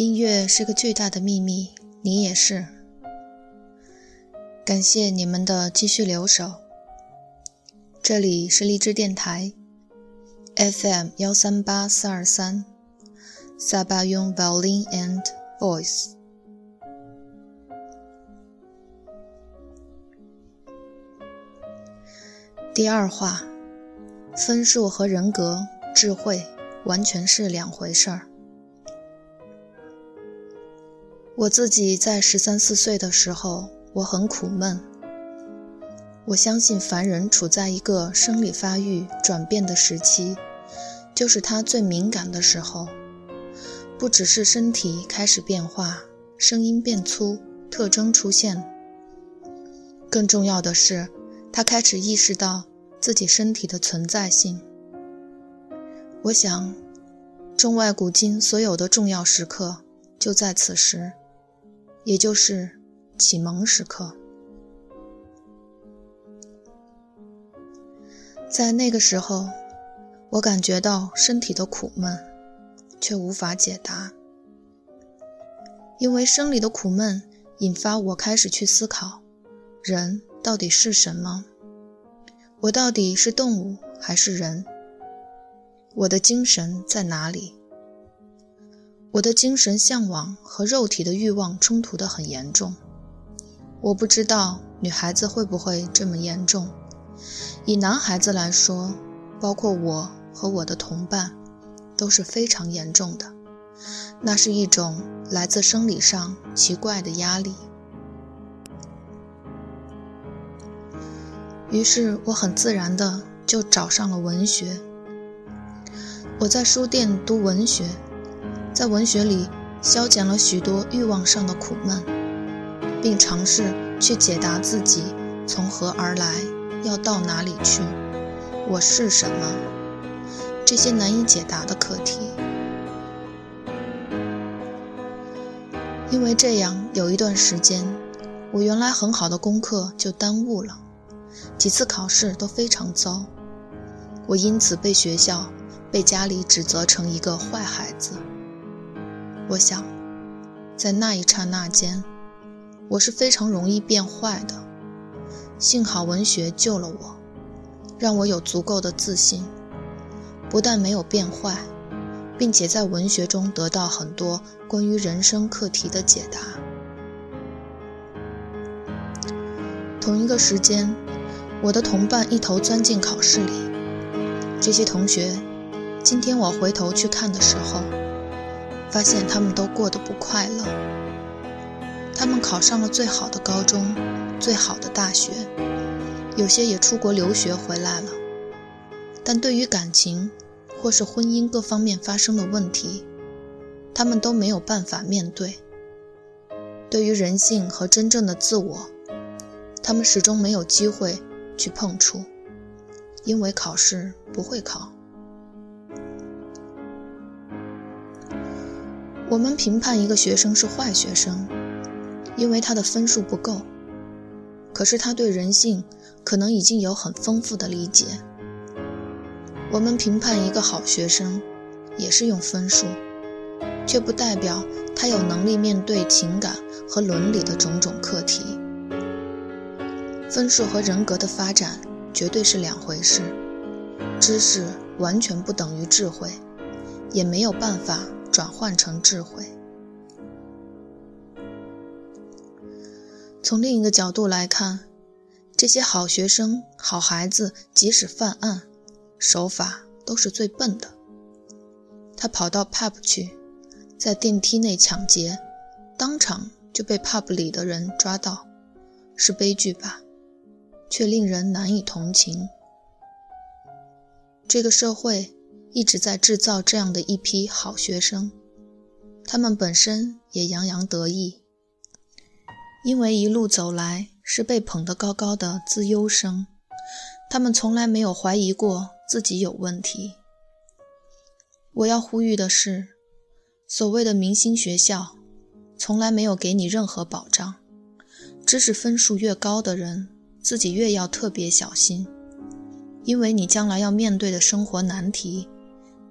音乐是个巨大的秘密，你也是。感谢你们的继续留守。这里是荔枝电台，FM 幺三八四二三，萨巴雍 Violin and Voice。第二话，分数和人格、智慧完全是两回事儿。我自己在十三四岁的时候，我很苦闷。我相信凡人处在一个生理发育转变的时期，就是他最敏感的时候。不只是身体开始变化，声音变粗，特征出现，更重要的是，他开始意识到。自己身体的存在性，我想，中外古今所有的重要时刻就在此时，也就是启蒙时刻。在那个时候，我感觉到身体的苦闷，却无法解答，因为生理的苦闷引发我开始去思考，人到底是什么。我到底是动物还是人？我的精神在哪里？我的精神向往和肉体的欲望冲突得很严重。我不知道女孩子会不会这么严重。以男孩子来说，包括我和我的同伴，都是非常严重的。那是一种来自生理上奇怪的压力。于是我很自然的就找上了文学。我在书店读文学，在文学里消减了许多欲望上的苦闷，并尝试去解答自己从何而来，要到哪里去，我是什么，这些难以解答的课题。因为这样，有一段时间，我原来很好的功课就耽误了。几次考试都非常糟，我因此被学校、被家里指责成一个坏孩子。我想，在那一刹那间，我是非常容易变坏的。幸好文学救了我，让我有足够的自信，不但没有变坏，并且在文学中得到很多关于人生课题的解答。同一个时间。我的同伴一头钻进考试里。这些同学，今天我回头去看的时候，发现他们都过得不快乐。他们考上了最好的高中、最好的大学，有些也出国留学回来了。但对于感情或是婚姻各方面发生的问题，他们都没有办法面对。对于人性和真正的自我，他们始终没有机会。去碰触，因为考试不会考。我们评判一个学生是坏学生，因为他的分数不够。可是他对人性可能已经有很丰富的理解。我们评判一个好学生，也是用分数，却不代表他有能力面对情感和伦理的种种课题。分数和人格的发展绝对是两回事，知识完全不等于智慧，也没有办法转换成智慧。从另一个角度来看，这些好学生、好孩子，即使犯案，手法都是最笨的。他跑到 pub 去，在电梯内抢劫，当场就被 pub 里的人抓到，是悲剧吧？却令人难以同情。这个社会一直在制造这样的一批好学生，他们本身也洋洋得意，因为一路走来是被捧得高高的资优生，他们从来没有怀疑过自己有问题。我要呼吁的是，所谓的明星学校，从来没有给你任何保障，知识分数越高的人。自己越要特别小心，因为你将来要面对的生活难题，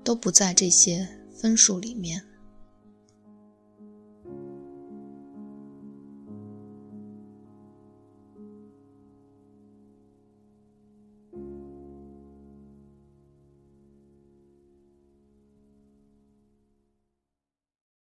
都不在这些分数里面。